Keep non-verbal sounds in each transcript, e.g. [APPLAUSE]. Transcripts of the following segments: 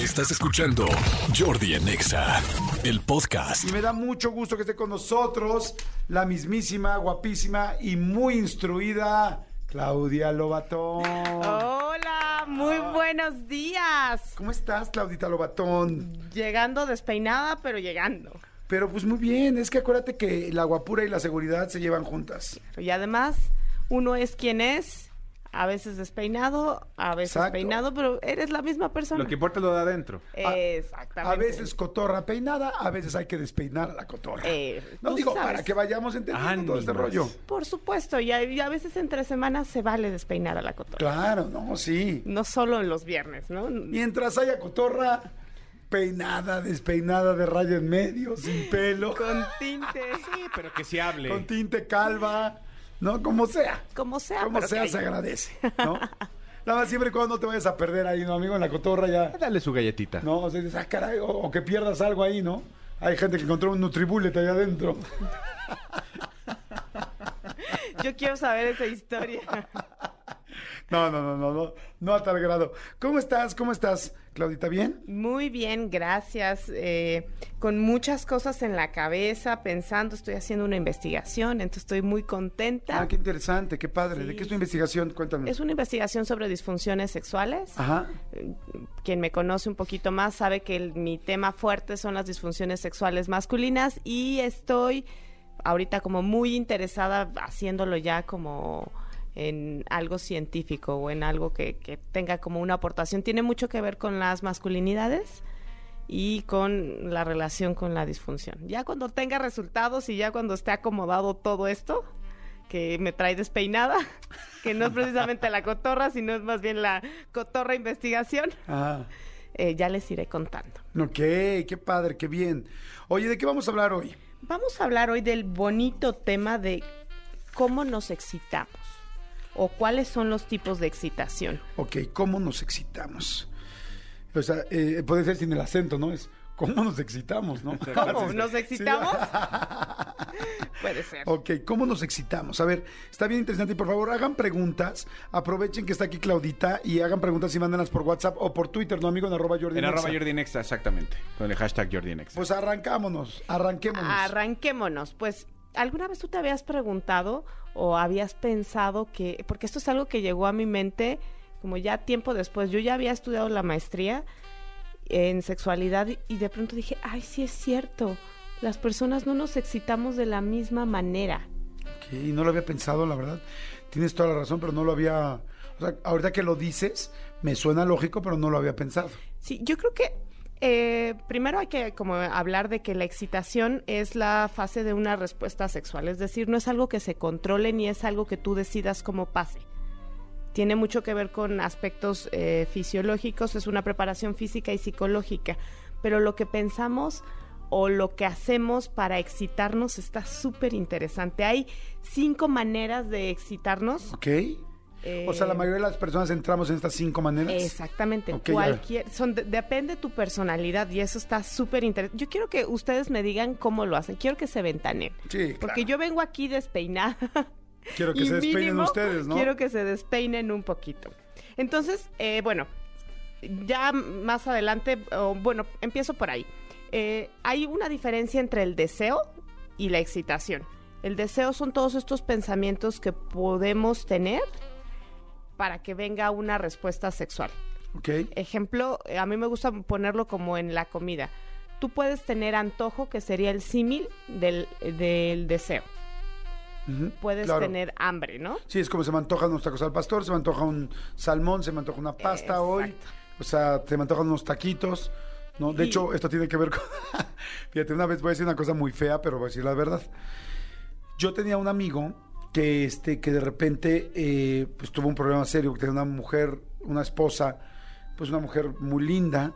Estás escuchando Jordi en Exa, el podcast. Y me da mucho gusto que esté con nosotros la mismísima, guapísima y muy instruida Claudia Lobatón. Hola, muy buenos días. ¿Cómo estás, Claudita Lobatón? Llegando despeinada, pero llegando. Pero pues muy bien, es que acuérdate que la guapura y la seguridad se llevan juntas. Y además, uno es quien es, a veces despeinado, a veces Exacto. peinado, pero eres la misma persona. Lo que importa es lo de adentro. Exactamente. A veces cotorra peinada, a veces hay que despeinar a la cotorra. Eh, no digo, sabes. para que vayamos entendiendo todo este Ánimas. rollo. Por supuesto, y a, y a veces entre semanas se vale despeinar a la cotorra. Claro, no, sí. No solo en los viernes, ¿no? Mientras haya cotorra peinada, despeinada, de raya en medio, sin pelo, Con tinte, [LAUGHS] Sí, pero que se hable. con tinte calva, ¿no? Como sea. como sea. Como sea, se agradece, [LAUGHS] ¿no? Nada más siempre y cuando no te vayas a perder ahí, ¿no, amigo? En la cotorra ya, Dale su galletita. ¿no? O sea, dices, ah, caray, o, o que pierdas algo ahí, ¿no? Hay gente que encontró un Nutribullet allá adentro. [LAUGHS] Yo quiero saber esa historia. [LAUGHS] [LAUGHS] No, no, no, no, no, no a tal grado. ¿Cómo estás? ¿Cómo estás, Claudita? ¿Bien? Muy bien, gracias. Eh, con muchas cosas en la cabeza, pensando, estoy haciendo una investigación, entonces estoy muy contenta. Ah, qué interesante, qué padre. ¿De qué es tu investigación? Cuéntame. Es una investigación sobre disfunciones sexuales. Ajá. Eh, Quien me conoce un poquito más sabe que el- mi tema fuerte son las disfunciones sexuales masculinas y estoy ahorita como muy interesada haciéndolo ya como en algo científico o en algo que, que tenga como una aportación. Tiene mucho que ver con las masculinidades y con la relación con la disfunción. Ya cuando tenga resultados y ya cuando esté acomodado todo esto, que me trae despeinada, [LAUGHS] que no es precisamente la cotorra, sino es más bien la cotorra investigación, Ah. eh, ya les iré contando. Ok, qué padre, qué bien. Oye, ¿de qué vamos a hablar hoy? Vamos a hablar hoy del bonito tema de cómo nos excitamos o cuáles son los tipos de excitación. Ok, ¿cómo nos excitamos? O sea, eh, puede ser sin el acento, ¿no? Es cómo nos excitamos, ¿no? [LAUGHS] ¿Cómo? ¿Nos Sí. excitamos? [LAUGHS] Puede ser. Ok, ¿cómo nos excitamos? A ver, está bien interesante y por favor hagan preguntas. Aprovechen que está aquí Claudita y hagan preguntas y mándenlas por WhatsApp o por Twitter, ¿no, amigo? En arroba Jordi En arroba Jordi Nexa, exactamente. Con el hashtag Jordi Nexa. Pues arrancámonos, arranquémonos. Arranquémonos. Pues, ¿alguna vez tú te habías preguntado o habías pensado que, porque esto es algo que llegó a mi mente como ya tiempo después, yo ya había estudiado la maestría en sexualidad y, de pronto dije, ay, sí es cierto, las personas no nos excitamos de la misma manera. Ok, no lo había pensado, la verdad. Tienes toda la razón, pero no lo había... O sea, ahorita que lo dices, me suena lógico, pero no lo había pensado. Sí, yo creo que eh, primero hay que como hablar de que la excitación es la fase de una respuesta sexual, es decir, no es algo que se controle ni es algo que tú decidas cómo pase. Tiene mucho que ver con aspectos eh, fisiológicos, es una preparación física y psicológica, pero lo que pensamos o lo que hacemos para excitarnos está súper interesante. Hay cinco maneras de excitarnos. ¿Ok? O sea, la Eh, mayoría de las personas entramos en estas cinco maneras. Exactamente, Ok, ya. cualquier, son, de- depende de tu personalidad y eso está súper interesante. Yo quiero que ustedes me digan cómo lo hacen, quiero que se ventaneen. Sí, Porque claro. yo vengo aquí despeinada. [LAUGHS] Quiero que y se despeinen mínimo ustedes, ¿no? Quiero que se despeinen un poquito. Entonces, eh, bueno, ya más adelante, o, bueno, empiezo por ahí. Eh, hay una diferencia entre el deseo y la excitación. El deseo son todos estos pensamientos que podemos tener para que venga una respuesta sexual. Ok. Ejemplo, a mí me gusta ponerlo como en la comida. Tú puedes tener antojo, que sería el símil del, del deseo. Puedes claro. tener hambre, ¿no? Sí, es como se me antojan unos tacos al pastor, se me antoja un salmón, se me antoja una pasta hoy. O sea, se me antojan unos taquitos. ¿no? De Y- hecho, esto tiene que ver con... [LAUGHS] Fíjate, una vez voy a decir una cosa muy fea, pero voy a decir la verdad. Yo tenía un amigo que, este, que de repente eh, pues, tuvo un problema serio, que tenía una mujer, una esposa, pues una mujer muy linda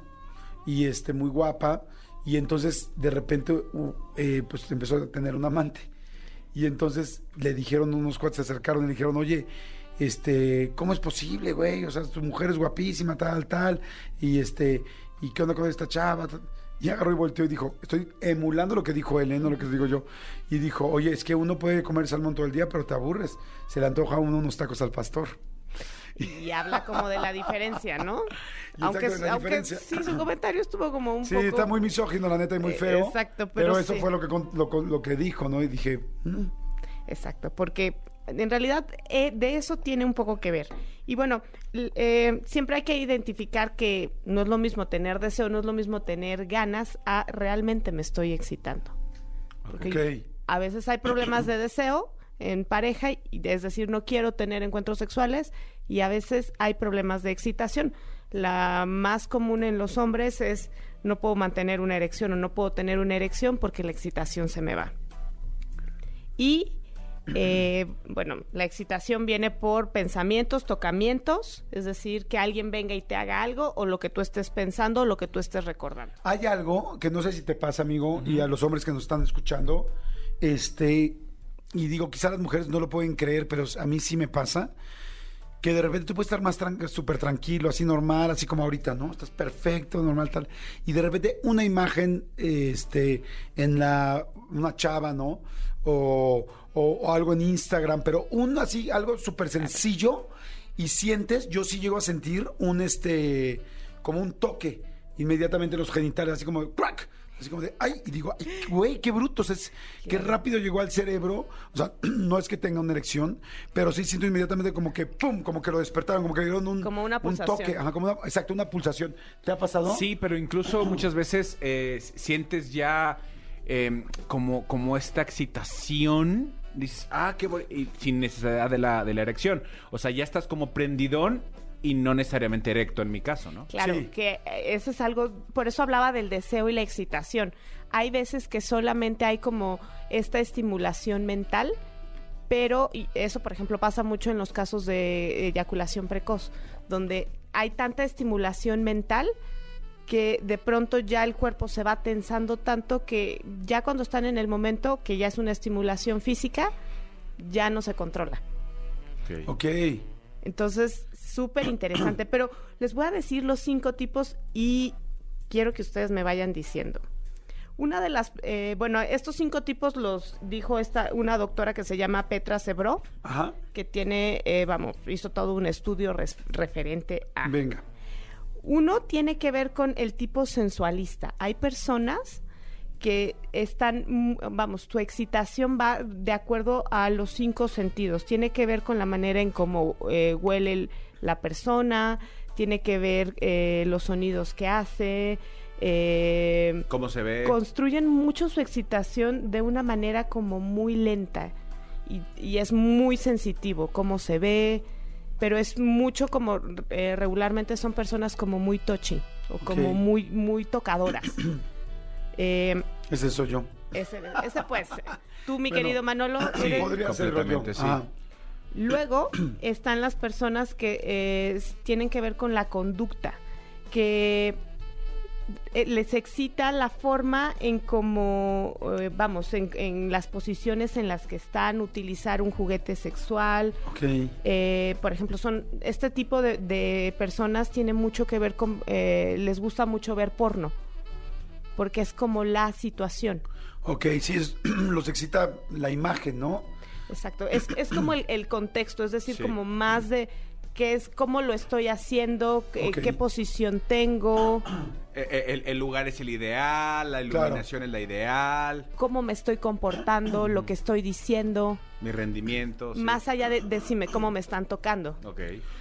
y este, muy guapa. Y entonces, de repente, eh, pues empezó a tener un amante. Y entonces le dijeron, unos cuates se acercaron y le dijeron, oye, este, ¿cómo es posible, güey? O sea, tu mujer es guapísima, tal, tal, y este, ¿y qué onda con esta chava? Y agarró y volteó y dijo, estoy emulando lo que dijo él, ¿eh? no lo que digo yo. Y dijo, oye, es que uno puede comer salmón todo el día, pero te aburres. Se le antoja a uno unos tacos al pastor. y habla como de la diferencia, ¿no? Aunque aunque diferencia. sí, su comentario estuvo como un Sí, poco... está muy misógino, la neta, y muy Eh, feo. exacto, pero, pero eso sí. fue lo que, lo que dijo, ¿no? Y dije, mm, Exacto, porque en realidad eh, de eso tiene un poco que ver. Y bueno, eh, siempre hay que identificar que no es lo mismo tener deseo, no es lo mismo tener ganas a realmente me estoy excitando. Porque a veces hay problemas de deseo en pareja, y, es decir, no quiero tener encuentros sexuales, y a veces hay problemas de excitación. La más común en los hombres es no puedo mantener una erección o no puedo tener una erección porque la excitación se me va. Y eh, bueno, la excitación viene por pensamientos, tocamientos, es decir, que alguien venga y te haga algo o lo que tú estés pensando o lo que tú estés recordando. Hay algo que no sé si te pasa, amigo, y a los hombres que nos están escuchando, este, y digo, quizá las mujeres no lo pueden creer, pero a mí sí me pasa, que de repente tú puedes estar más tran- súper tranquilo, así normal, así como ahorita, ¿no? Estás perfecto, normal, tal, y de repente una imagen, este, en la, una chava, ¿no? O, o- o algo en Instagram, pero un así, algo súper sencillo, y sientes, yo sí llego a sentir un, este, como un toque inmediatamente en los genitales, así como crack, así como de, ay, y digo, ay, güey, qué brutos, es, qué rápido llegó al cerebro, o sea, [CLEARS THROAT] no es que tenga una erección, pero sí siento inmediatamente como que, pum, como que lo despertaron, como que le dieron un, Como una un pulsación. toque, ajá, como una, exacto, una pulsación. ¿Te ha pasado? Sí, pero incluso muchas veces eh, sientes ya eh, como, como esta excitación. Dices, ah, qué voy. Y sin necesidad de la, de la erección. O sea, ya estás como prendidón y no necesariamente erecto en mi caso, ¿no? Claro, Sí. que eh, eso es algo, por eso hablaba del deseo y la excitación. Hay veces que solamente hay como esta estimulación mental, pero y eso, por ejemplo, pasa mucho en los casos de eyaculación precoz, donde hay tanta estimulación mental que de pronto ya el cuerpo se va tensando tanto que ya cuando están en el momento, que ya es una estimulación física, ya no se controla. Ok. Entonces, súper interesante. [CLEARS THROAT] Pero les voy a decir los cinco tipos y quiero que ustedes me vayan diciendo. Una de las, eh, bueno, estos cinco tipos los dijo esta una doctora que se llama Petra Sebrov, que tiene, eh, vamos, hizo todo un estudio res- referente a. venga. Uno tiene que ver con el tipo sensualista. Hay personas que están, mm, vamos, tu excitación va de acuerdo a los cinco sentidos. Tiene que ver con la manera en cómo eh, huele el- la persona, tiene que ver eh, los sonidos que hace. eh, ¿Cómo se ve? construyen mucho su excitación de una manera como muy lenta y, y es muy sensitivo cómo se ve, pero es mucho como eh, regularmente son personas como muy touchy o como muy muy tocadoras. [CLEARS THROAT] Eh, Ese soy yo. ese, ese pues, tú mi Bueno, querido Manolo, Sí, eres- podría completamente, sí. Ajá. Luego [CLEARS THROAT] están las personas que eh, tienen que ver con la conducta, que eh, les excita la forma en cómo, eh, vamos, en, en las posiciones en las que están, utilizar un juguete sexual. Ok. Eh, por ejemplo, son este tipo de, de personas tiene mucho que ver con, eh, les gusta mucho ver porno, porque es como la situación. Ok, sí, es, [CLEARS THROAT] los excita la imagen, ¿no? Exacto, es, es como el, el contexto, es decir, Sí. como más de qué es, cómo lo estoy haciendo, qué, Ok. qué posición tengo, [CLEARS THROAT] Eh, eh, El, el lugar es el ideal, la Claro. iluminación es la ideal, cómo me estoy comportando, lo que estoy diciendo, mi rendimiento. sí. más allá de decirme cómo me están tocando. Ok.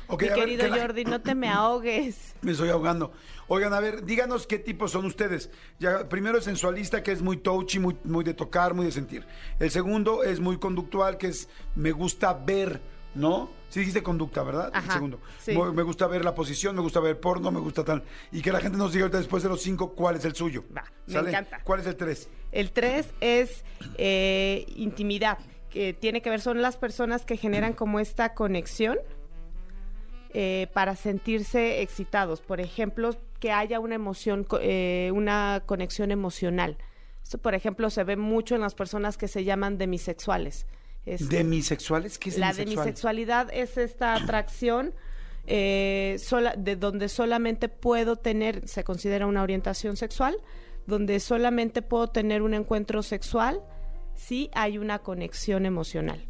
Ok, Mi a ver, querido que la- Jordi, no te me [CLEARS THROAT] ahogues. Me estoy ahogando. Oigan, a ver, díganos qué tipos son ustedes. Ya, primero el sensualista, que es muy touchy, muy, muy de tocar, muy de sentir. El segundo es muy conductual, que es me gusta ver, ¿no? Sí dijiste conducta, ¿verdad? El segundo. sí. Me gusta ver la posición, me gusta ver porno, me gusta tal. Y que la gente nos diga ahorita después de los cinco cuál es el suyo. Va, me encanta. ¿Cuál es el tres? El tres es eh, intimidad, que tiene que ver, son las personas que generan como esta conexión eh, para sentirse excitados. Por ejemplo, que haya una emoción, eh, una conexión emocional. Esto, por ejemplo, se ve mucho en las personas que se llaman demisexuales. Es- ¿Demisexuales? ¿Qué es la demisexual? demisexualidad es esta atracción eh, sola, de donde solamente puedo tener, se considera una orientación sexual, donde solamente puedo tener un encuentro sexual si hay una conexión emocional.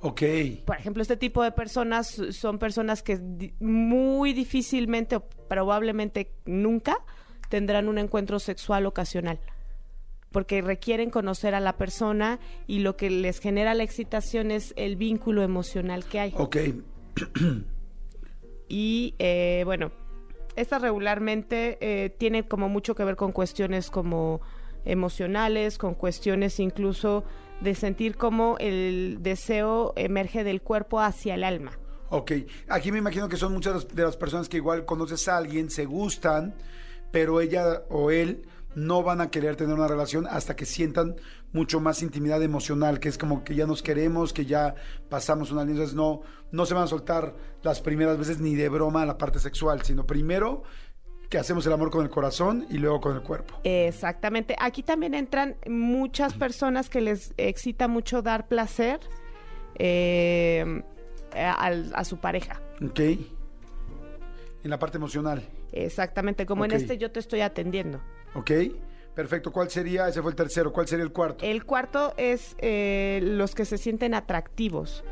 Ok. Por ejemplo, este tipo de personas son personas que muy difícilmente o probablemente nunca tendrán un encuentro sexual ocasional. Porque requieren conocer a la persona y lo que les genera la excitación es el vínculo emocional que hay. Ok. [CLEARS THROAT] Y eh, bueno, esta regularmente eh, tiene como mucho que ver con cuestiones como emocionales, con cuestiones incluso de sentir cómo el deseo emerge del cuerpo hacia el alma. Ok. Aquí me imagino que son muchas de las personas que igual conoces a alguien, se gustan, pero ella o él no van a querer tener una relación hasta que sientan mucho más intimidad emocional, que es como que ya nos queremos, que ya pasamos una línea, entonces no, no se van a soltar las primeras veces ni de broma a la parte sexual, sino primero que hacemos el amor con el corazón y luego con el cuerpo. Exactamente. Aquí también entran muchas personas que les excita mucho dar placer eh, a, a su pareja. Ok. En la parte emocional. Exactamente, como en este yo te estoy atendiendo. Ok. Perfecto. ¿Cuál sería? Ese fue el tercero. ¿Cuál sería el cuarto? El cuarto es eh, los que se sienten atractivos,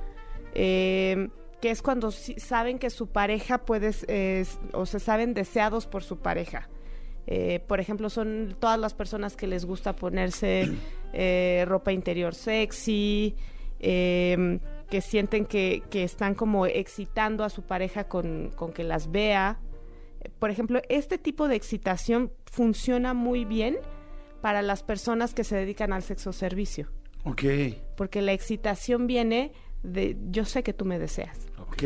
eh, que es cuando saben que su pareja puede, eh, o se saben deseados por su pareja. Eh, por ejemplo, son todas las personas que les gusta ponerse [CLEARS THROAT] eh, ropa interior sexy, eh, que sienten que, que están como excitando a su pareja con, con que las vea. Por ejemplo, este tipo de excitación funciona muy bien para las personas que se dedican al sexo servicio, Ok. porque la excitación viene de yo sé que tú me deseas. Ok.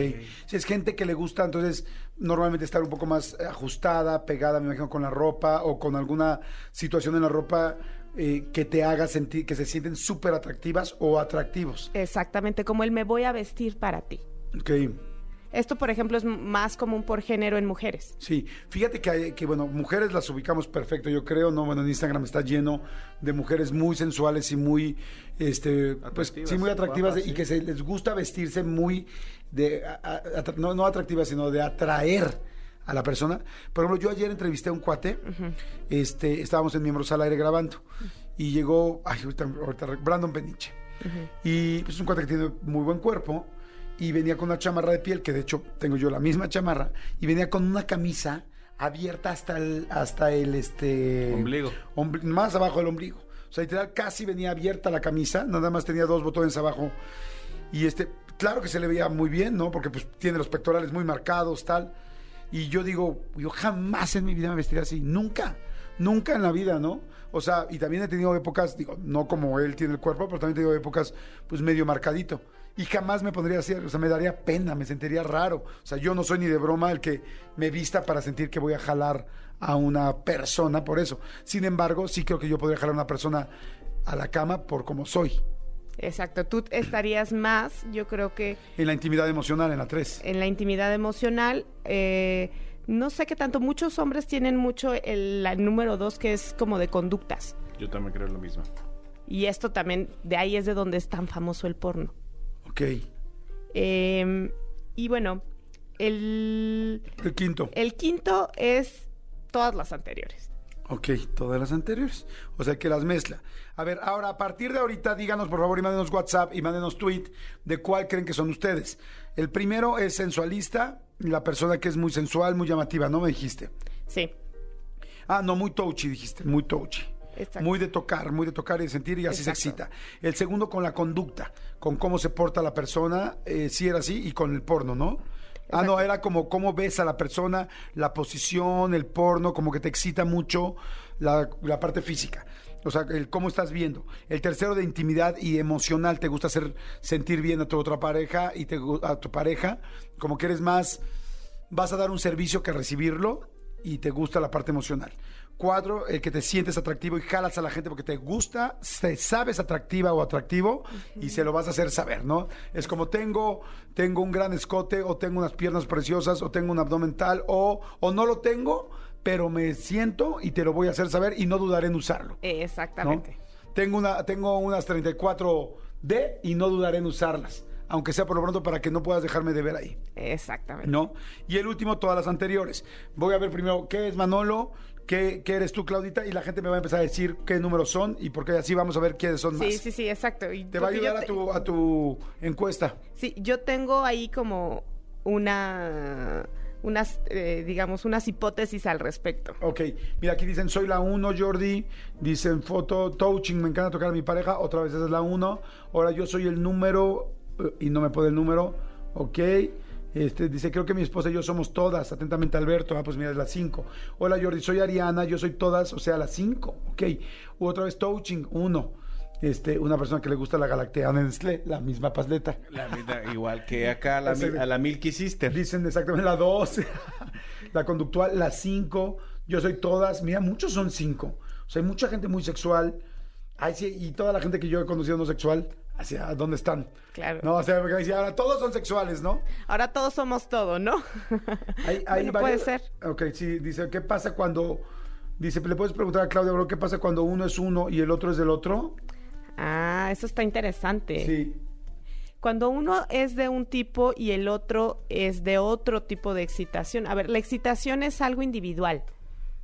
Si es gente que le gusta, entonces normalmente estar un poco más ajustada, pegada, me imagino, con la ropa o con alguna situación en la ropa eh, que te haga sentir que se sienten súper atractivas o atractivos. Exactamente, como el me voy a vestir para ti. Ok. Esto, por ejemplo, es más común por género en mujeres. Sí, fíjate que, hay- que, bueno, mujeres las ubicamos perfecto, yo creo, ¿no? Bueno, en Instagram está lleno de mujeres muy sensuales y muy, este, pues Atractivas, sí, muy atractivas y sí. que se les gusta vestirse muy, de, a- a- atra- no, no atractivas, sino de atraer a la persona. Por ejemplo, yo ayer entrevisté a un cuate, este, estábamos en Miembros al Aire grabando, y llegó, ay, ahorita, ahorita Brandon Peniche. Y pues, es un cuate que tiene muy buen cuerpo y venía con una chamarra de piel, que de hecho tengo yo la misma chamarra, y venía con una camisa abierta hasta el, hasta el este Ombligo. ombli- más abajo del ombligo. O sea, literal casi venía abierta la camisa, nada más tenía dos botones abajo. Y este, claro que se le veía muy bien, ¿no? Porque pues tiene los pectorales muy marcados, tal. Y yo digo, yo jamás en mi vida me vestiría así, nunca, nunca en la vida, ¿no? O sea, y también he tenido épocas, digo, no como él tiene el cuerpo, pero también he tenido épocas, pues medio marcadito. Y jamás me pondría así, o sea, me daría pena, me sentiría raro. O sea, yo no soy ni de broma el que me vista para sentir que voy a jalar a una persona por eso. Sin embargo, sí creo que yo podría jalar a una persona a la cama por como soy. Exacto, tú estarías más, yo creo que En la intimidad emocional, en la 3. en la intimidad emocional. eh, no sé qué tanto, muchos hombres tienen mucho el, la número dos que es como de conductas. Yo también creo lo mismo. Y esto también, de ahí es de donde es tan famoso el porno. Ok. Eh, y bueno, el, El quinto. el quinto es todas las anteriores. Ok, todas las anteriores. O sea que las mezcla. A ver, ahora, a partir de ahorita, díganos por favor y mándenos WhatsApp y mándenos tweet de cuál creen que son ustedes. El primero es sensualista, la persona que es muy sensual, muy llamativa, ¿no me dijiste? Sí, Ah, no, muy touchy, dijiste, muy touchy. Exacto. Muy de tocar, muy de tocar y de sentir y así se excita. El segundo con la conducta, con cómo se porta la persona, eh, sí era así, y con el porno, ¿no? Ah, no, era como cómo ves a la persona, la posición, el porno, como que te excita mucho la, la parte física. O sea, el cómo estás viendo. El tercero de intimidad y emocional, te gusta hacer sentir bien a tu otra pareja y te, a tu pareja, como que eres más, vas a dar un servicio que recibirlo y te gusta la parte emocional. Cuatro, el que te sientes atractivo y jalas a la gente porque te gusta, te sabes atractiva o atractivo y se lo vas a hacer saber, ¿no? Es como tengo, tengo un gran escote o tengo unas piernas preciosas o tengo un abdomen tal o, o no lo tengo, pero me siento y te lo voy a hacer saber y no dudaré en usarlo. ¿no? exactamente. Tengo, una, tengo unas 34D y no dudaré en usarlas. Aunque sea por lo pronto para que no puedas dejarme de ver ahí. Exactamente. ¿No? Y el último, todas las anteriores. Voy a ver primero qué es Manolo, qué, qué eres tú, Claudita, y la gente me va a empezar a decir qué números son y porque así vamos a ver quiénes son Sí, más. sí, sí, exacto. Y Te va a ayudar a tu, a tu encuesta. Sí, yo tengo ahí como una, unas, eh, digamos, unas hipótesis al respecto. Ok, mira, aquí dicen soy la 1, Jordi. Dicen foto, touching, me encanta tocar a mi pareja. Otra vez esa es la 1. Ahora yo soy el número y no me pone el número. Ok. Este, dice, creo que mi esposa y yo somos todas. Atentamente, Alberto. Ah, pues mira, es la 5. Hola, Jordi, soy Ariana, yo soy todas, o sea, la 5. Ok. U otra vez, touching, 1. Este, una persona que le gusta la Galactea Nestlé, la misma pasleta. La misma- igual que acá a la, mil- a la Milky Sister. Dicen exactamente la 2, [LAUGHS] la conductual, la 5. Yo soy todas. Mira, muchos son 5. O sea, hay mucha gente muy sexual. Ay, sí, y toda la gente que yo he conocido no sexual, ¿hacia dónde están? Claro. No, o sea, ahora todos son sexuales, ¿no? Ahora todos somos todo, ¿no? [LAUGHS] Hay, hay Bueno, puede ser. Ok, sí, dice, ¿qué pasa cuando... Dice, ¿le puedes preguntar a Claudia, bro, qué pasa cuando uno es uno y el otro es del otro? Ah, eso está interesante. Sí. Cuando uno es de un tipo y el otro es de otro tipo de excitación. A ver, la excitación es algo individual,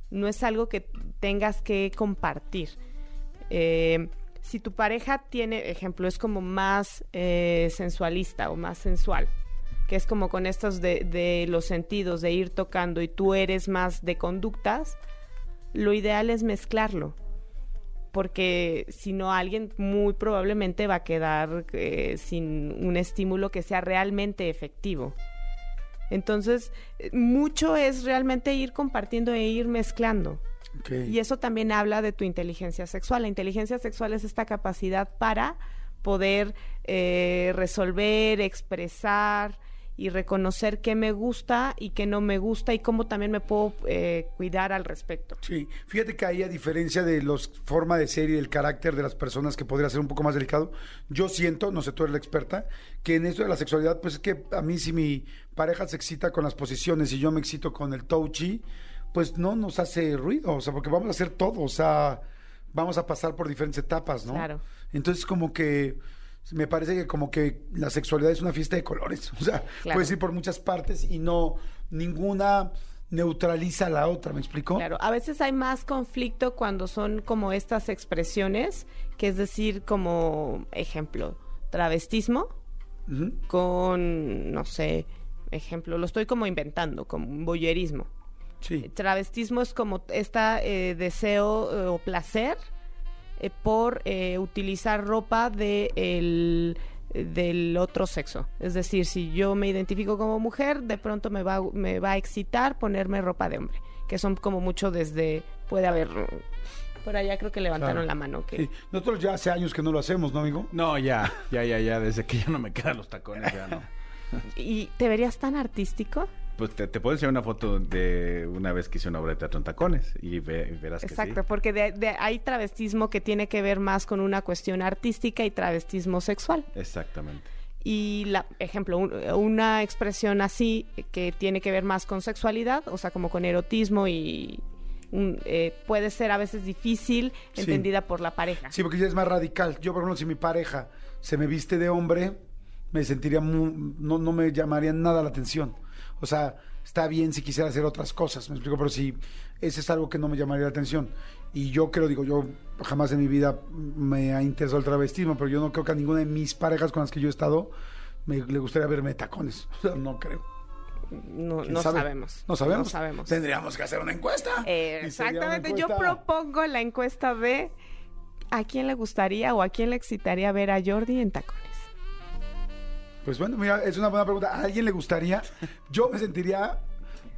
no es algo que tengas que compartir. Eh, si tu pareja tiene, ejemplo, es como más eh, sensualista o más sensual, que es como con estos de, los sentidos, de ir tocando y tú eres más de conductas, lo ideal es mezclarlo porque si no alguien muy probablemente va a quedar eh, sin un estímulo que sea realmente efectivo. Entonces, eh, mucho es realmente ir compartiendo e ir mezclando. Y eso también habla de tu inteligencia sexual. La inteligencia sexual es esta capacidad para poder eh, resolver, expresar y reconocer qué me gusta y qué no me gusta y cómo también me puedo eh, cuidar al respecto. Sí, fíjate que ahí a diferencia de los forma de ser y del carácter de las personas que podría ser un poco más delicado, yo siento, no sé, tú eres la experta, que en esto de la sexualidad, pues es que a mí si mi pareja se excita con las posiciones y yo me excito con el touchy, pues no nos hace ruido, o sea, porque vamos a hacer todo, o sea, vamos a pasar por diferentes etapas, ¿no? Claro. Entonces como que me parece que como que la sexualidad es una fiesta de colores, [LAUGHS] o sea, Claro. puedes ir por muchas partes y no ninguna neutraliza a la otra, ¿me explicó? Claro, a veces hay más conflicto cuando son como estas expresiones, que es decir, como ejemplo, travestismo con, no sé, ejemplo, lo estoy como inventando, como un voyerismo. Sí. Travestismo es como este deseo eh, o placer eh, por eh, utilizar ropa de el- del otro sexo. Es decir, si yo me identifico como mujer, de pronto me va, me va a excitar ponerme ropa de hombre, que son como mucho desde, puede haber, por allá creo que levantaron Claro. la mano. Que, Sí. Nosotros ya hace años que no lo hacemos, ¿no, amigo? No, ya, ya, ya, ya, desde que ya no me quedan los tacones, ya no. [LAUGHS] ¿Y te verías tan artístico? Pues te, te puedo enseñar una foto de una vez que hice una obra de teatro en tacones y, ve- y verás Exacto, que sí. porque de- de- hay travestismo que tiene que ver más con una cuestión artística y travestismo sexual. Exactamente. Y, la, ejemplo, un- una expresión así que tiene que ver más con sexualidad, o sea, como con erotismo y un- eh, puede ser a veces difícil, Sí. entendida por la pareja. Sí, porque ya es más radical. Yo, por ejemplo, si mi pareja se me viste de hombre, me sentiría muy, no, no me llamaría nada la atención. O sea, está bien si quisiera hacer otras cosas, me explico, pero si ese es algo que no me llamaría la atención. Y yo creo, digo, yo jamás en mi vida me ha interesado el travestismo, pero yo no creo que a ninguna de mis parejas con las que yo he estado me, le gustaría verme tacones. [LAUGHS] O sea, no creo. No, ¿Quién no sabe? sabemos. No sabemos. No sabemos. Tendríamos que hacer una encuesta. Eh, una exactamente, yo propongo la encuesta de a quién le gustaría o a quién le excitaría ver a Jordi en tacones. Pues bueno, mira, es una buena pregunta. ¿A alguien le gustaría? Yo me sentiría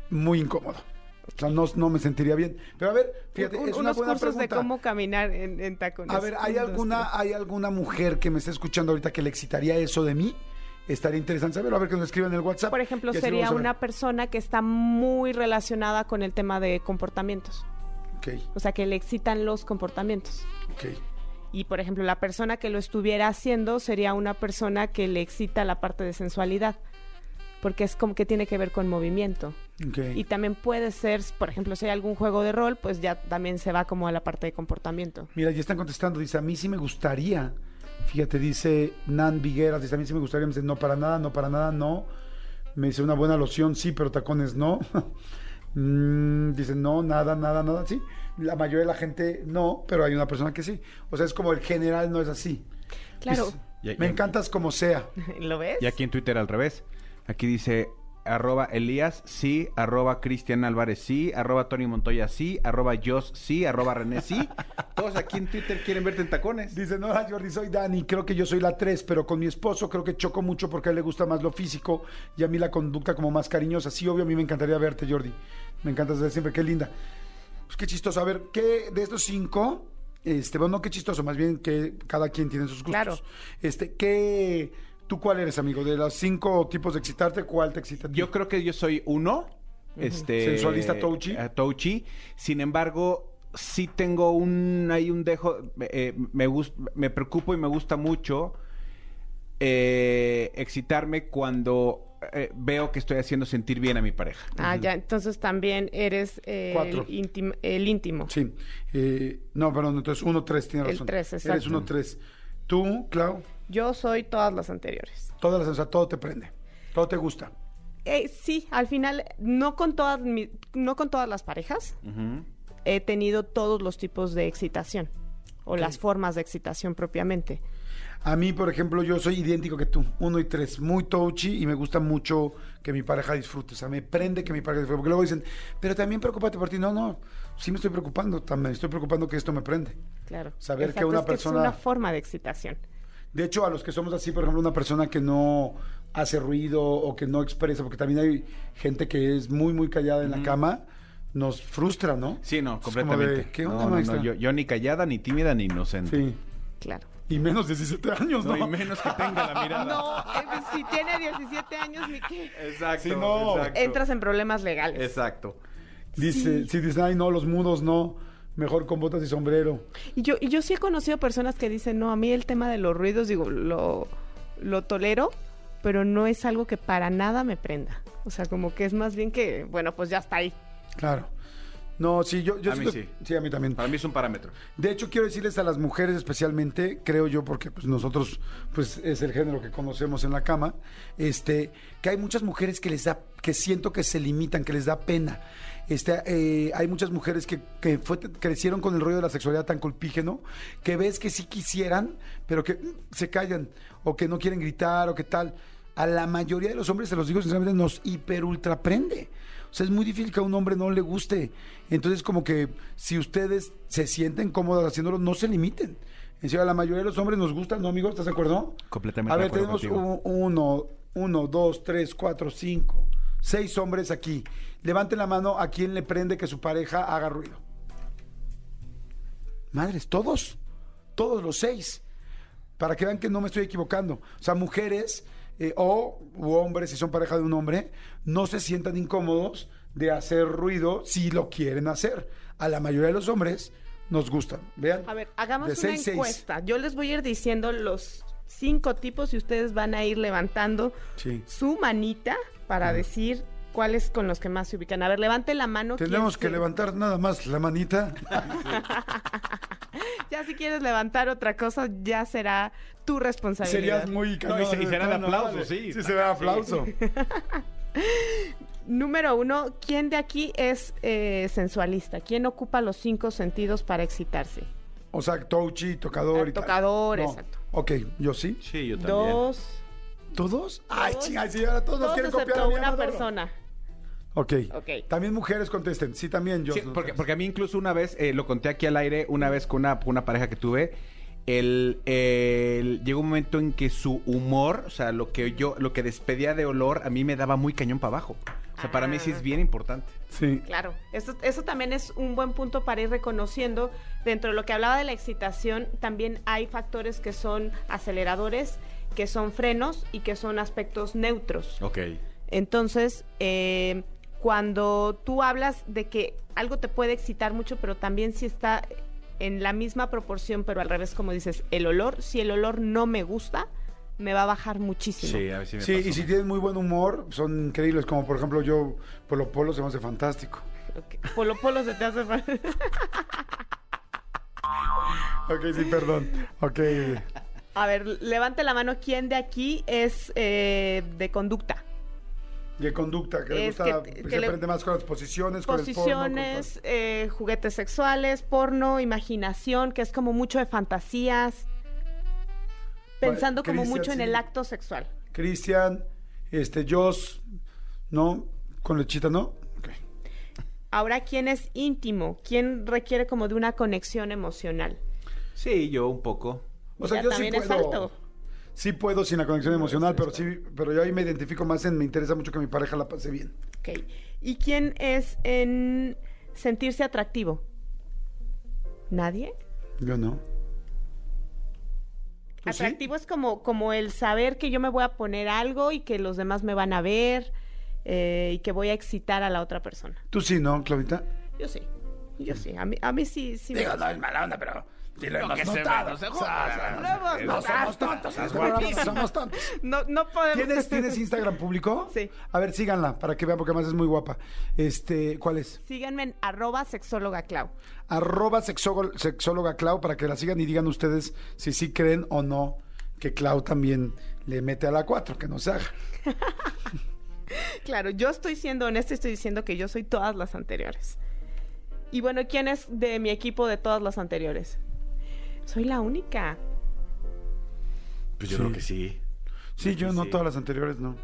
muy incómodo. O sea, no, no me sentiría bien. Pero a ver, fíjate, Un- es una unos buena cursos pregunta. de cómo caminar en, en tacones. A ver, ¿hay alguna. ¿hay alguna mujer que me esté escuchando ahorita que le excitaría eso de mí? Estaría interesante saberlo. A ver que nos escriban en el WhatsApp. Por ejemplo, sería una persona que está muy relacionada con el tema de comportamientos. Ok, O sea, que le excitan los comportamientos. ok. Y, por ejemplo, la persona que lo estuviera haciendo sería una persona que le excita la parte de sensualidad. Porque es como que tiene que ver con movimiento. Y también puede ser, por ejemplo, si hay algún juego de rol, pues ya también se va como a la parte de comportamiento. Mira, ya están contestando. Dice, a mí sí me gustaría Fíjate, dice Nan Vigueras, dice, a mí sí me gustaría, me dice, no para nada, no para nada, no. Me dice, una buena loción, sí, pero tacones no. [LAUGHS] Mm, dice, no, nada, nada, nada, sí. La mayoría de la gente no, pero hay una persona que sí. O sea, es como el general no es así. Claro. Me encantas como sea. [LAUGHS] ¿Lo ves? Y aquí en Twitter al revés. Aquí dice arroba Elías sí, arroba Cristian Álvarez sí, arroba Tony Montoya sí, arroba Jos sí, arroba René sí. [LAUGHS] Todos aquí en Twitter quieren verte en tacones. Dice, no, Jordi, soy Dani, creo que yo soy la 3, pero con mi esposo creo que choco mucho porque a él le gusta más lo físico y a mí la conducta como más cariñosa. Sí, obvio, a mí me encantaría verte, Jordi. Me encantas desde siempre, qué linda. Pues qué chistoso. A ver, ¿qué de estos cinco? Este, bueno, no qué chistoso, más bien que cada quien tiene sus gustos. Claro. Este, ¿qué, tú cuál eres, amigo? De los cinco tipos de excitarte, ¿cuál te excita? a ti? Yo creo que yo soy uno. Este. Sensualista touchy. eh, touchy. Sin embargo, sí tengo un. Hay un dejo. eh, me, gust- me preocupo y me gusta mucho eh, excitarme cuando eh, veo que estoy haciendo sentir bien a mi pareja. Ah, ya, entonces también eres eh, el, íntimo, el íntimo. Sí. Eh, no, perdón, entonces uno, tres, tienes El razón. tres, Eres exacto. uno, tres. Tú, Clau, Yo soy todas las anteriores. todas las, o sea, todo te prende. Todo te gusta. Eh, sí, al final, no con todas mi- no con todas las parejas he tenido todos los tipos de excitación o las formas de excitación propiamente. A mí, por ejemplo, yo soy idéntico que tú, uno y tres, muy touchy y me gusta mucho que mi pareja disfrute. O sea, me prende que mi pareja disfrute. Porque luego dicen, pero también preocúpate por ti. No, no, sí me estoy preocupando, también estoy preocupando que esto me prende. Claro. Saber que una es persona- es una forma de excitación. De hecho, a los que somos así, por ejemplo, una persona que no hace ruido o que no expresa, porque también hay gente que es muy, muy callada en la cama, nos frustra, ¿no? Sí, no, Es como completamente. de, ¿Qué onda, No, no, yo, yo ni callada, ni tímida, ni inocente. Sí. Claro. Y menos de 17 años, ¿no? No, y menos que tenga la mirada. No, eh, si tiene 17 años, ni qué. Exacto. Sí, no. exacto. Entras en problemas legales. Exacto. Dice, si dicen, ay, no, los mudos no, mejor con botas y sombrero. Y yo, y yo sí he conocido personas que dicen, no, a mí el tema de los ruidos, digo, lo, lo tolero, pero no es algo que para nada me prenda. O sea, como que es más bien que, bueno, pues ya está ahí. Claro. No, sí, yo, yo A mí sí. Sí, a mí también. Para mí es un parámetro. De hecho, quiero decirles a las mujeres especialmente, creo yo, porque pues nosotros, pues es el género que conocemos en la cama, este, que hay muchas mujeres que les da, que siento que se limitan, que les da pena. Este, eh, hay muchas mujeres que, que fue- crecieron con el rollo de la sexualidad tan culpígeno, que ves que sí quisieran, pero que mm, se callan, o que no quieren gritar, o que tal. A la mayoría de los hombres, se los digo sinceramente, nos hiper ultra prende. O sea, es muy difícil que a un hombre no le guste. Entonces, como que si ustedes se sienten cómodas haciéndolo, no se limiten. En serio, a la mayoría de los hombres nos gusta, ¿no, amigo? ¿Estás de acuerdo? Completamente A de ver, acuerdo tenemos un- uno, uno, dos, tres, cuatro, cinco, seis hombres aquí. Levanten la mano a quien le prende que su pareja haga ruido. Madres, todos, todos los seis. Para que vean que no me estoy equivocando. O sea, mujeres eh, o u hombres, si son pareja de un hombre, no se sientan incómodos de hacer ruido si lo quieren hacer. A la mayoría de los hombres nos gustan. Vean. A ver, hagamos de una seis, seis. encuesta. Yo les voy a ir diciendo los cinco tipos y ustedes van a ir levantando Sí. su manita para decir cuáles con los que más se ubican. A ver, levante la mano. Tenemos que se- levantar nada más la manita. [LAUGHS] Ya si quieres levantar otra cosa, ya será tu responsabilidad. Serías muy No, y se- y será de No, aplauso, vale. sí. Sí, será aplauso. [LAUGHS] Número uno, ¿quién de aquí es eh, sensualista? ¿Quién ocupa los cinco sentidos para excitarse? O sea, touchy, tocador Ah, y tal. tocador, exacto. Ok, yo sí. Sí, yo también. Dos. ¿Todos? Ay, chinga, sí, ahora todos nos quieren copiar a mí, una persona. Ok. Ok. También mujeres contesten. Sí, también yo. Sí, porque, porque a mí incluso una vez, eh, lo conté aquí al aire, una vez con una, una pareja que tuve, el, el- llegó un momento en que su humor, o sea, lo que yo, lo que despedía de olor, a mí me daba muy cañón para abajo. O sea, para mí sí Ah. es bien importante. Sí. Claro, eso, eso también es un buen punto para ir reconociendo. Dentro de lo que hablaba de la excitación, también hay factores que son aceleradores, que son frenos y que son aspectos neutros. Ok. Entonces, eh, cuando tú hablas de que algo te puede excitar mucho, pero también si está en la misma proporción, pero al revés, como dices, el olor, si el olor no me gusta, me va a bajar muchísimo. Sí, a ver si me Sí, pasó. y si tienen muy buen humor, son increíbles. Como por ejemplo, yo, Polo Polo se me hace fantástico. Ok. Polo Polo se te hace fa- [LAUGHS] Ok, sí, perdón. Ok. A ver, levante la mano. ¿Quién de aquí es eh, de conducta? De conducta, que le Es gusta, que- que, le- prende más con las posiciones, con el porno, con Posiciones, eh, juguetes sexuales, porno, imaginación, que es como mucho de fantasías. Pensando como mucho en el acto sexual. Cristian, este, Joss, ¿no? Con lechita, ¿no? Ok. Ahora, ¿quién es íntimo? ¿Quién requiere como de una conexión emocional? Sí, yo un poco. O sea, Ya yo sí también es puedo. alto. Sí puedo sin la conexión emocional, pero sí, pero yo ahí me identifico más en me interesa mucho que mi pareja la pase bien. Ok. ¿Y quién es en sentirse atractivo? ¿Nadie? Yo no. Atractivo es como, como el saber que yo me voy a poner algo y que los demás me van a ver eh, y que voy a excitar a la otra persona. Tú sí, ¿no, Claudita? Yo sí. Yo sí. A mí, a mí sí, sí me Digo, gusta. no es mala onda, pero sí lo que se ve, no se sea, no somos tontos, somos tontos. No, no podemos. ¿Tienes, [LAUGHS] ¿Tienes Instagram público? Sí. A ver, síganla para que vean, porque además es muy guapa. Este, ¿cuál es? Síganme en arroba sexóloga Clau. Arroba sexóloga, sexóloga Clau para que la sigan y digan ustedes si sí creen o no que Clau también le mete a la 4, que no se haga. [LAUGHS] Claro, yo estoy siendo honesta y estoy diciendo que yo soy todas las anteriores. Y bueno, ¿quién es de mi equipo de todas las anteriores? Soy la única. Pues yo Sí. creo que sí. Sí, yo no sí. todas las anteriores, no.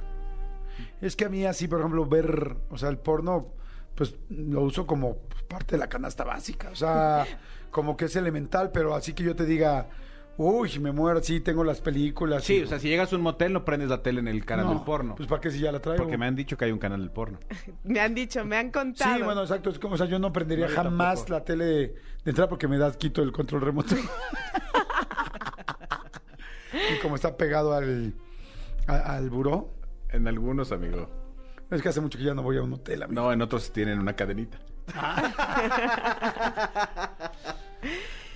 Es que a mí así, por ejemplo, ver, o sea, el porno, pues lo uso como pues, parte de la canasta básica, o sea, [LAUGHS] como que es elemental, pero así que yo te diga, uy, me muero, sí, tengo las películas. Sí, y- o sea, si llegas a un motel no prendes la tele en el canal No, del porno. Pues para qué si ya la traigo. porque me han dicho que hay un canal del porno. [LAUGHS] Me han dicho, me han contado. Sí, bueno, exacto. Es como, o sea, yo no prendería No, yo jamás tampoco. la tele de, de entrada porque me da quito el control remoto. [LAUGHS] y como está pegado al, a- al buró, En algunos, amigo. es que hace mucho que ya no voy a un hotel, amigo. No, en otros tienen una cadenita. [LAUGHS]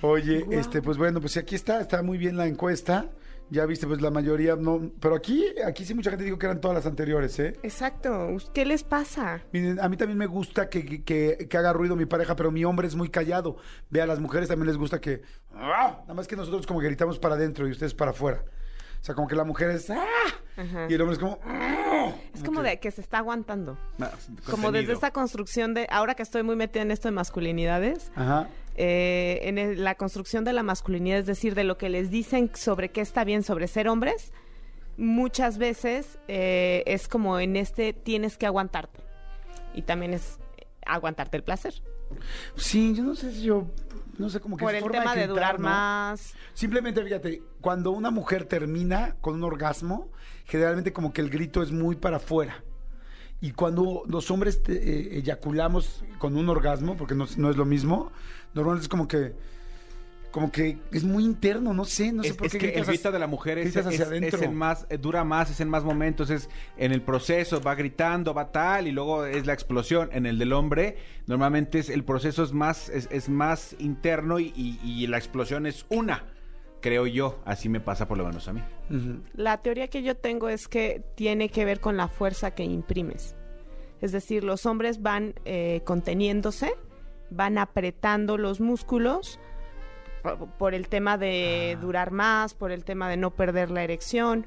Oye, este, pues bueno, pues aquí está, está muy bien la encuesta. Ya viste, pues la mayoría no, pero aquí, aquí sí mucha gente dijo que eran todas las anteriores, ¿eh? Exacto. ¿Qué les pasa? Miren, a mí también me gusta que, que- que haga ruido mi pareja, pero mi hombre es muy callado. Ve, a las mujeres también les gusta que... ¡ah! Nada más que nosotros como que gritamos para adentro y ustedes para afuera. O sea, como que la mujer es... ¡ah! Ajá. Y el hombre es como... ¡ah! Es como de que se está aguantando. Ah, Como desde esta construcción de, ahora que estoy muy metida en esto de masculinidades, Ajá. Eh, en la construcción de la masculinidad, es decir, de lo que les dicen sobre qué está bien sobre ser hombres, muchas veces eh, es como en este tienes que aguantarte. Y también es aguantarte el placer. Sí, yo no sé si yo... No sé, como que Por es el forma tema de, gritar, durar ¿no? más. Simplemente, fíjate, cuando una mujer termina con un orgasmo, generalmente como que el grito es muy para afuera. Y cuando los hombres te- eh, eyaculamos con un orgasmo, porque no, no es lo mismo, normalmente es como que como que es muy interno, no sé, no sé Es, por es qué que el gritas grito hacia- de la mujer es, gritas hacia es- adentro. es el más, eh, dura más, es en más momentos, es en el proceso, va gritando, va tal, y luego es la explosión. En el del hombre, normalmente es, el proceso es más, es, es más interno y, y- y la explosión es una, creo yo. Así me pasa por lo menos a mí. La teoría que yo tengo es que tiene que ver con la fuerza que imprimes. Es decir, los hombres van eh, conteniéndose, van apretando los músculos por, por el tema de durar más, por el tema de no perder la erección.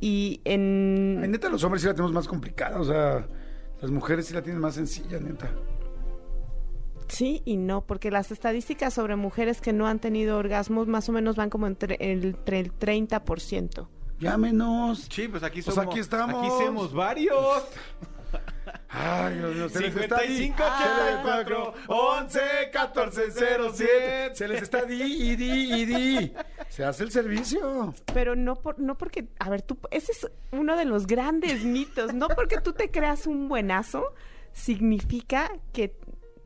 Y Ay, en... neta, los hombres sí la tenemos más complicada, o sea, las mujeres sí la tienen más sencilla, neta. Sí y no, porque las estadísticas sobre mujeres que no han tenido orgasmos más o menos van como entre el, entre el 30%. Llámenos. Sí, pues aquí Pues somos. aquí estamos. Aquí somos varios. [LAUGHS] Ay, Dios mío, se les está 55, di- 84, 11, 14, 07. Se les está di y di y di. Se hace el servicio. Pero no por, no porque, a ver, tú, ese es uno de los grandes mitos. No porque tú te creas un buenazo, significa que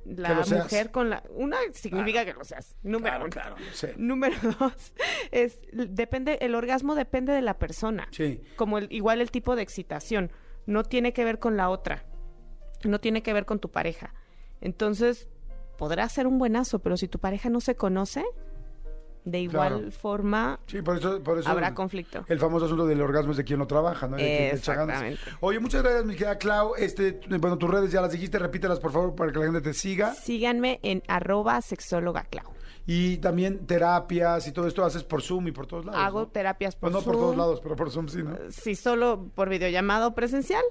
la Que mujer con la, una significa que lo seas. Número Claro, uno. claro, lo sé. Número dos es depende, el orgasmo depende de la persona. Sí. Como el, igual el tipo de excitación. No tiene que ver con la otra. No tiene que ver con tu pareja. Entonces, podrás ser un buenazo, pero si tu pareja no se conoce, de igual Claro. forma Sí, por eso, por eso habrá el- conflicto. El famoso asunto del orgasmo es de quien lo trabaja, ¿no? De quien. Exactamente. Oye, muchas gracias, mi querida Clau. Este, bueno, tus redes ya las dijiste, repítelas, por favor, para que la gente te siga. Síganme en arroba sexóloga Clau. Y también terapias y todo esto haces por Zoom y por todos lados. Hago ¿no? terapias por Bueno, no por Zoom. todos lados, pero por Zoom sí, ¿no? Sí, solo por videollamado presencial.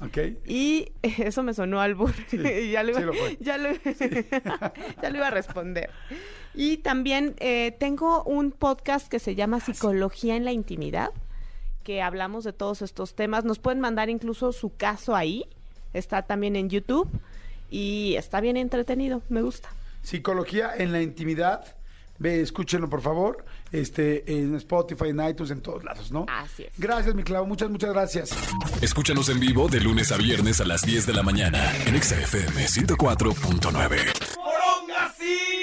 Ok. Y [LAUGHS] eso me sonó al burro. [LAUGHS] ya lo, iba, sí lo fue. ya, lo, [LAUGHS] ya lo iba a responder. Y también eh, tengo un podcast que se llama Psicología en la Intimidad, que hablamos de todos estos temas. Nos pueden mandar incluso su caso ahí. Está también en YouTube y está bien entretenido. Me gusta. Psicología en la intimidad. Ve, escúchenlo, por favor este, en Spotify, en iTunes, en todos lados, ¿no? Así es. Gracias, mi Clau. Muchas, muchas gracias. Escúchanos en vivo de lunes a viernes a las 10 de la mañana en XFM 104.9. ¡Poronga, sí!